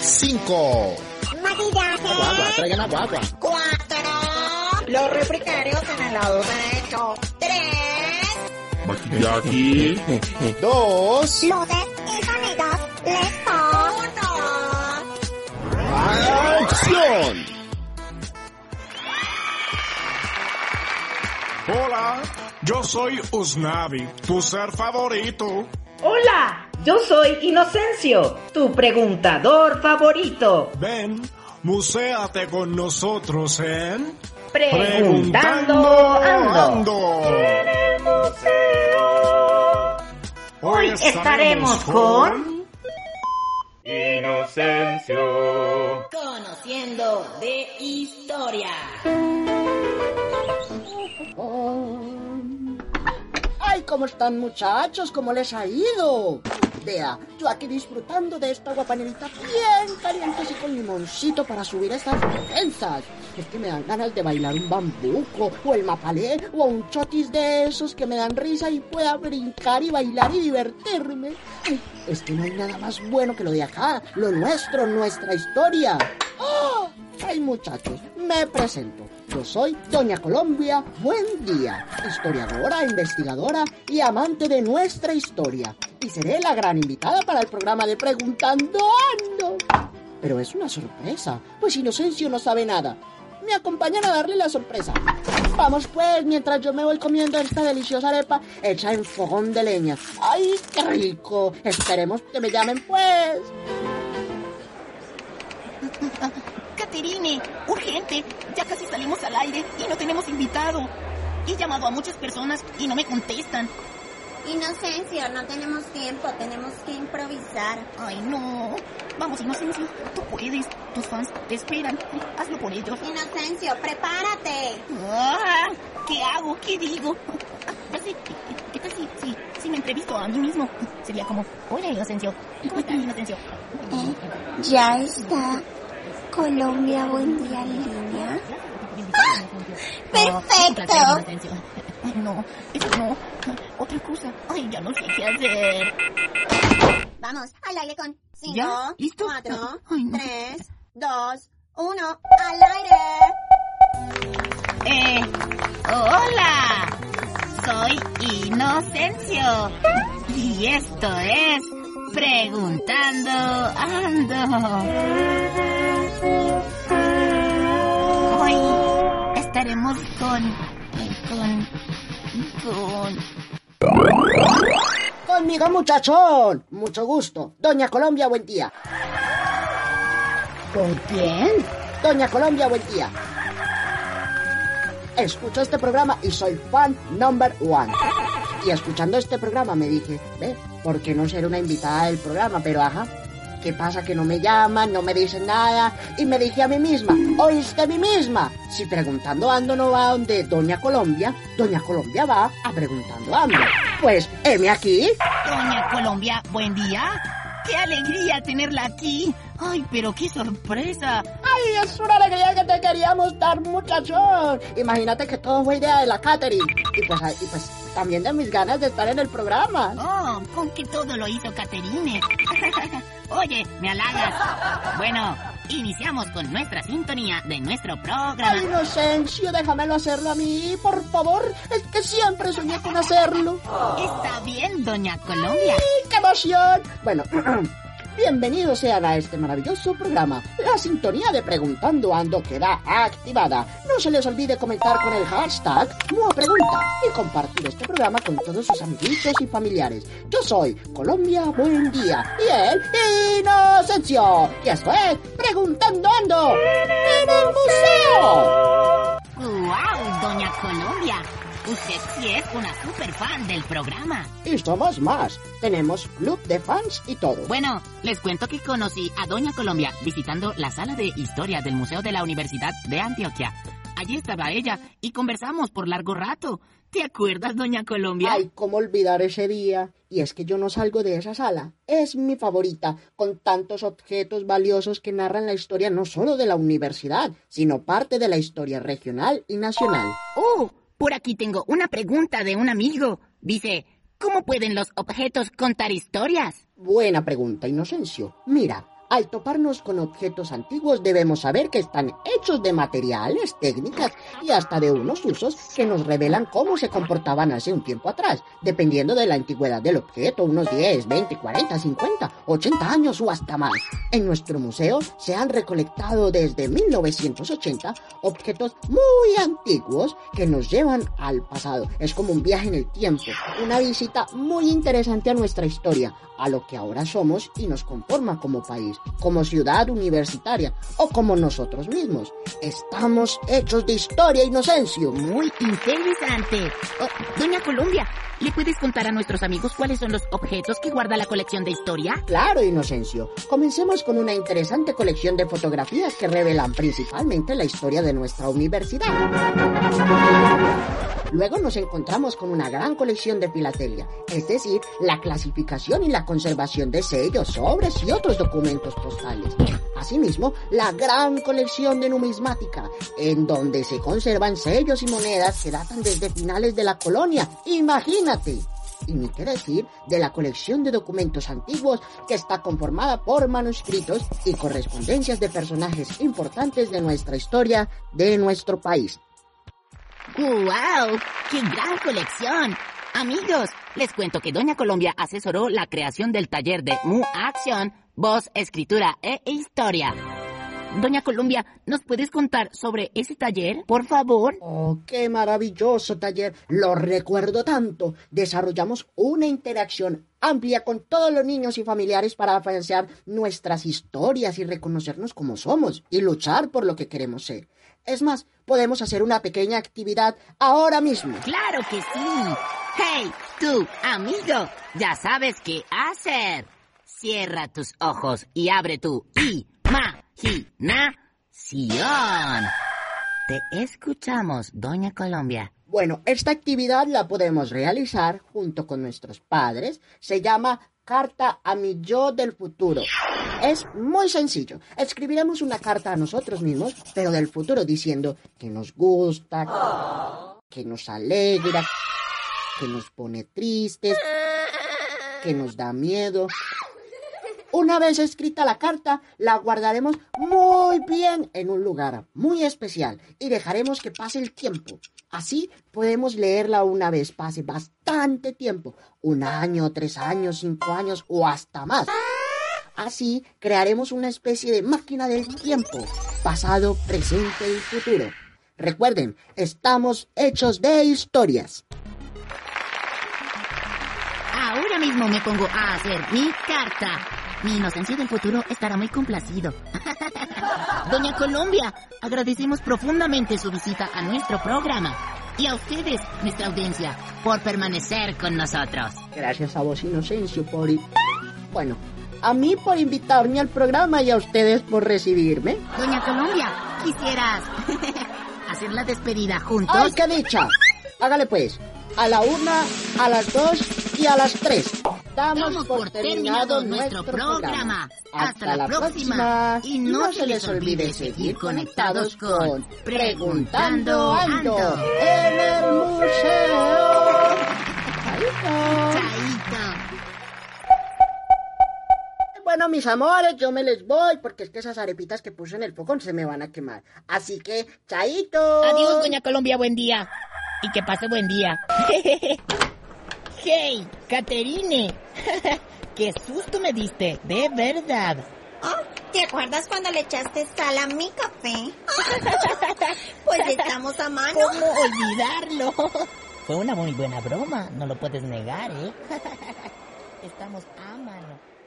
Cinco. Maquillaje. Agua, agua, traigan agua, agua. Cuatro. Los refrigerios en el lado derecho. Tres. Maquillaje. Dos. Luces y sonidos. Listo. Uno. ¡Acción! Hola, yo soy Usnavi, tu ser favorito. Hola, yo soy Inocencio, tu preguntador favorito. Ven, muséate con nosotros en Preguntando Ando. En el museo. Hoy estaremos con... Inocencio. Conociendo de historia. ¡Ay, cómo están muchachos! ¿Cómo les ha ido? Yo aquí disfrutando de esta guapanerita bien caliente así con limoncito para subir estas defensas. Es que me dan ganas de bailar un bambuco, o el mapalé, o un chotis de esos que me dan risa y pueda brincar y bailar y divertirme. Ay, es que no hay nada más bueno que lo de acá, lo nuestro, nuestra historia. ¡Oh! Ay, muchachos, me presento. Yo soy Doña Colombia, buen día, historiadora, investigadora y amante de nuestra historia. Y seré la gran invitada para el programa de Preguntando Ando. Pero es una sorpresa, pues Inocencio no sabe nada. Me acompañan a darle la sorpresa. Vamos pues, mientras yo me voy comiendo esta deliciosa arepa hecha en fogón de leña. ¡Ay, qué rico! Esperemos que me llamen pues. Caterine, urgente. Ya casi salimos al aire y no tenemos invitado. He llamado a muchas personas y no me contestan. Inocencio, no tenemos tiempo, tenemos que improvisar. Ay, no. Vamos, Inocencio. Tú puedes. Tus fans te esperan. Hazlo por ellos. Inocencio, prepárate. Ah, ¿Qué hago? ¿Qué digo? Ya sé. ¿Qué tal si, si, si me entrevisto a mí mismo? Sería como, hola, Inocencio. ¿Cómo estás, Inocencio? Ya está. Colombia, buen día línea. Perfecto. Ay, no, eso no. Otra cosa. Ay, ya no sé qué hacer. Vamos, al aire con cinco, ¿Ya? ¿Listo? cuatro, Ay, no. tres, dos, uno, al aire. Eh, hola. Soy Inocencio. Y esto es Preguntando Ando. Hoy estaremos con... con... con... Conmigo, muchachón. Mucho gusto. Doña Colombia, buen día. ¿Con quién? Doña Colombia, buen día. Escucho este programa y soy fan number one. Y escuchando este programa me dije, ve, ¿por qué no ser una invitada del programa? Pero ajá, ¿qué pasa? Que no me llaman, no me dicen nada. Y me dije a mí misma, ¿oíste a mí misma? Si preguntando ando no va donde Doña Colombia, Doña Colombia va a preguntando ando. Pues, heme aquí. Doña Colombia, buen día. ¡Qué alegría tenerla aquí! ¡Ay, pero qué sorpresa! ¡Ay, es una alegría que te queríamos dar, muchachón! Imagínate que todo fue idea de la Catherine. Y pues, y pues también de mis ganas de estar en el programa. Oh, con que todo lo hizo Caterine. Oye, me halagas. Bueno, iniciamos con nuestra sintonía de nuestro Ay, programa. Inocencio, déjamelo hacerlo a mí, por favor. Es que siempre soñé con hacerlo. Está bien, Doña Colombia. ¡Ay, qué emoción! Bueno, bienvenidos sean a este maravilloso programa. La sintonía de Preguntando Ando queda activada. No se les olvide comentar con el hashtag Mua Pregunta y compartir este programa con todos sus amiguitos y familiares. Yo soy Colombia Buen Día y él, Inocencio. Y esto es Preguntando Ando en el museo. ¡Wow, Doña Colombia! Usted sí es una super fan del programa. Y somos más. Tenemos club de fans y todo. Bueno, les cuento que conocí a Doña Colombia visitando la sala de historia del Museo de la Universidad de Antioquia. Allí estaba ella y conversamos por largo rato. ¿Te acuerdas, Doña Colombia? Ay, cómo olvidar ese día. Y es que yo no salgo de esa sala. Es mi favorita, con tantos objetos valiosos que narran la historia no solo de la universidad, sino parte de la historia regional y nacional. Oh, por aquí tengo una pregunta de un amigo. Dice, ¿cómo pueden los objetos contar historias? Buena pregunta, Inocencio. Mira, Al toparnos con objetos antiguos debemos saber que están hechos de materiales, técnicas y hasta de unos usos que nos revelan cómo se comportaban hace un tiempo atrás, dependiendo de la antigüedad del objeto, unos 10, 20, 40, 50, 80 años o hasta más. En nuestro museo se han recolectado desde 1980 objetos muy antiguos que nos llevan al pasado. Es como un viaje en el tiempo, una visita muy interesante a nuestra historia, a lo que ahora somos y nos conforma como país, como ciudad universitaria o como nosotros mismos. Estamos hechos de historia, Inocencio. Muy interesante. Oh, Doña Colombia, ¿le puedes contar a nuestros amigos cuáles son los objetos que guarda la colección de historia? Claro, Inocencio. Comencemos con una interesante colección de fotografías que revelan principalmente la historia de nuestra universidad. Luego nos encontramos con una gran colección de filatelia, es decir, la clasificación y la conservación de sellos, sobres y otros documentos postales. Asimismo, la gran colección de numismática, en donde se conservan sellos y monedas que datan desde finales de la colonia. Imagínate. Y ni qué decir de la colección de documentos antiguos que está conformada por manuscritos y correspondencias de personajes importantes de nuestra historia de nuestro país. ¡Wow! ¡Qué gran colección! Amigos, les cuento que Doña Colombia asesoró la creación del taller de Mu Acción, Voz, Escritura e Historia. Doña Colombia, ¿nos puedes contar sobre ese taller, por favor? Oh, qué maravilloso taller. Lo recuerdo tanto. Desarrollamos una interacción amplia con todos los niños y familiares para afianzar nuestras historias y reconocernos como somos y luchar por lo que queremos ser. Es más, podemos hacer una pequeña actividad ahora mismo. ¡Claro que sí! ¡Hey, tú, amigo! Ya sabes qué hacer. Cierra tus ojos y abre tu imaginación. Te escuchamos, Doña Colombia. Bueno, esta actividad la podemos realizar junto con nuestros padres. Se llama Carta a mi yo del futuro. Es muy sencillo. Escribiremos una carta a nosotros mismos, pero del futuro, diciendo que nos gusta, que nos alegra, que nos pone tristes, que nos da miedo. Una vez escrita la carta, la guardaremos muy bien en un lugar muy especial y dejaremos que pase el tiempo. Así podemos leerla una vez pase bastante tiempo, un año, tres años, cinco años o hasta más. Así crearemos una especie de máquina del tiempo, pasado, presente y futuro. Recuerden, estamos hechos de historias. Ahora mismo me pongo a hacer mi carta. Mi inocencia del futuro estará muy complacido. Doña Colombia, agradecemos profundamente su visita a nuestro programa. Y a ustedes, nuestra audiencia, por permanecer con nosotros. Gracias a vos, Inocencio, por... Bueno, a mí por invitarme al programa y a ustedes por recibirme. Doña Colombia, quisieras hacer la despedida juntos. ¡Ay, qué dicha! Hágale pues. A la una, a las dos y a las tres. Damos por terminado nuestro programa. Hasta la próxima. Y no se les olvide seguir conectados con Preguntando Ando. en el museo. Chaito. Chaito. Bueno, mis amores, yo me les voy porque es que esas arepitas que puse en el fogón se me van a quemar. Así que, chaito. Adiós, Doña Colombia, buen día. Y que pase buen día. hey, Caterine. Qué susto me diste, de verdad. Oh, ¿Te acuerdas cuando le echaste sal a mi café? pues estamos a mano. ¿Cómo olvidarlo? Fue una muy buena broma, no lo puedes negar, ¿eh? Estamos a mano.